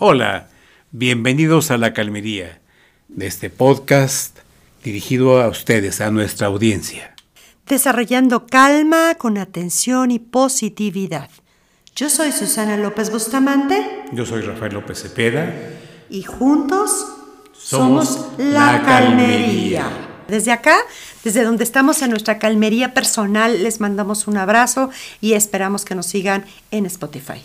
Hola, bienvenidos a La Calmería, de este podcast dirigido a ustedes, a nuestra audiencia. Desarrollando calma con atención y positividad. Yo soy Susana López Bustamante. Yo soy Rafael López Cepeda. Y juntos somos, La, Calmería. Desde acá, desde donde estamos en nuestra calmería personal, les mandamos un abrazo y esperamos que nos sigan en Spotify.